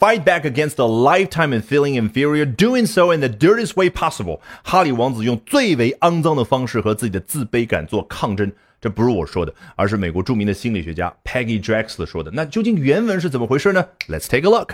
fight back against a lifetime and feeling inferior, doing so in the dirtiest way possible。哈里王子用最为肮脏的方式和自己的自卑感做抗争。这不是我说的，而是美国著名的心理学家 Peggy Draxler 说的。那究竟原文是怎么回事呢？Let's take a look.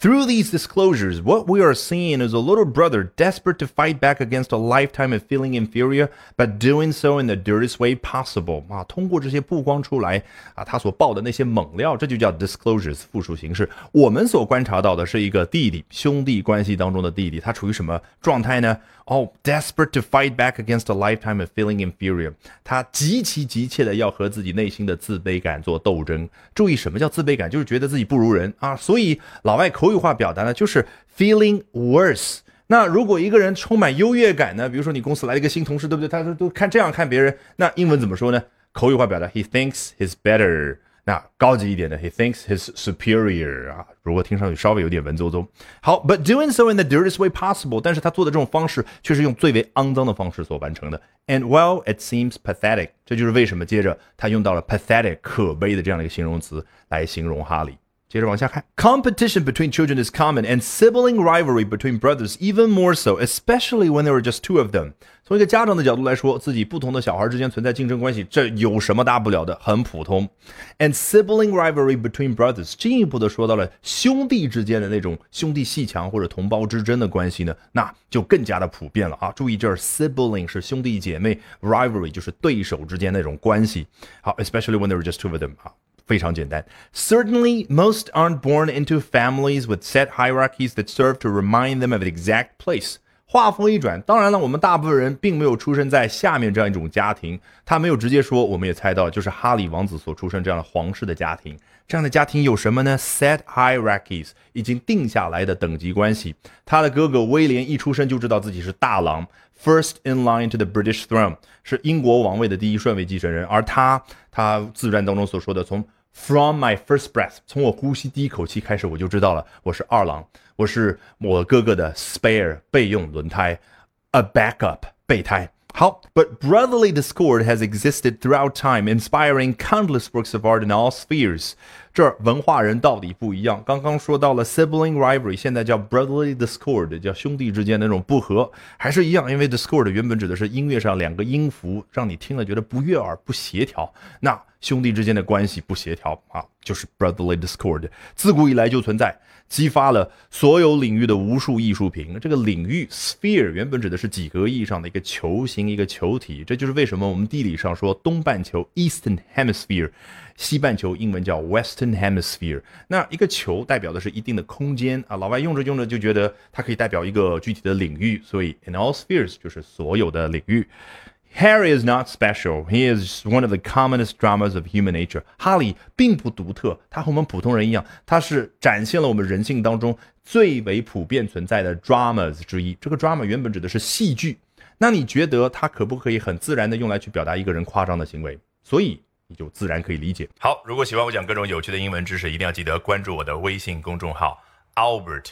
Through these disclosures, what we are seeing is a little brother desperate to fight back against a lifetime of feeling inferior, but doing so in the dirtiest way possible. 啊，通过这些曝光出来啊，他所爆的那些猛料，这就叫 disclosures 复数形式。我们所观察到的是一个弟弟，兄弟关系当中的弟弟，他处于什么状态呢？哦，desperate to fight back against a lifetime of feeling inferior，他极其急切的要和自己内心的自卑感做斗争。注意，什么叫自卑感？就是觉得自己不如人啊。所以老外口 口语化表达呢，就是 feeling worse。那如果一个人充满优越感呢？比如说你公司来了一个新同事，对不对？他都都看这样看别人，那英文怎么说呢？口语化表达，he thinks he's better。那高级一点的，he thinks his superior 啊，如果听上去稍微有点文绉绉。好，but doing so in the dirtiest way possible，但是他做的这种方式却是用最为肮脏的方式所完成的。And well, it seems pathetic，这就是为什么接着他用到了 pathetic 可悲的这样的一个形容词来形容哈利。接着往下看，competition between children is common, and sibling rivalry between brothers even more so, especially when there are just two of them. 从一个家长的角度来说，自己不同的小孩之间存在竞争关系，这有什么大不了的？很普通。And sibling rivalry between brothers，进一步的说到了兄弟之间的那种兄弟戏强或者同胞之争的关系呢，那就更加的普遍了啊！注意这儿，sibling 是兄弟姐妹，rivalry 就是对手之间那种关系。好，especially when there are just two of them 啊。 非常简单。Certainly, most aren't born into families with set hierarchies that serve to remind them of the exact place. 话锋一转，当然了，我们大部分人并没有出生在下面这样一种家庭。他没有直接说，我们也猜到，就是哈里王子所出生这样的皇室的家庭。这样的家庭有什么呢？Set hierarchies，已经定下来的等级关系。他的哥哥威廉一出生就知道自己是大郎，first in line to the British throne，是英国王位的第一顺位继承人。而他，他自传当中所说的，从 From my first breath，从我呼吸第一口气开始，我就知道了，我是二郎，我是我哥哥的 spare 备用轮胎，a backup 备胎。好，but brotherly discord has existed throughout time, inspiring countless works of art in all spheres。 这文化人到底不一样。刚刚说到了 sibling rivalry，现在叫 brotherly discord，叫兄弟之间的那种不和，还是一样，因为 discord 原本指的是音乐上两个音符，让你听了觉得不悦耳、不协调。那兄弟之间的关系不协调啊，就是 brotherly discord，自古以来就存在，激发了所有领域的无数艺术品。这个领域 sphere 原本指的是几何意义上的一个球形、一个球体，这就是为什么我们地理上说东半球 eastern hemisphere，西半球英文叫 west hemisphere。那一个球代表的是一定的空间啊，老外用着用着就觉得它可以代表一个具体的领域，所以 in all spheres 就是所有的领域。Harry is not special. He is one of the commonest dramas of human nature. 哈利并不独特，他和我们普通人一样，他是展现了我们人性当中最为普遍存在的 dramas 之一。这个 drama 原本指的是戏剧，那你觉得它可不可以很自然的用来去表达一个人夸张的行为？所以你就自然可以理解。好，如果喜欢我讲各种有趣的英文知识，一定要记得关注我的微信公众号 Albert。